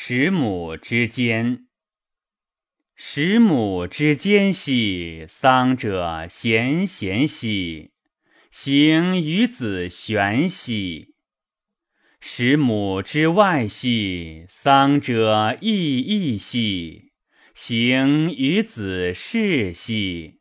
十母之间。十母之间兮，丧者咸咸兮，行于子玄兮。十母之外兮，丧者异异兮，行于子事兮。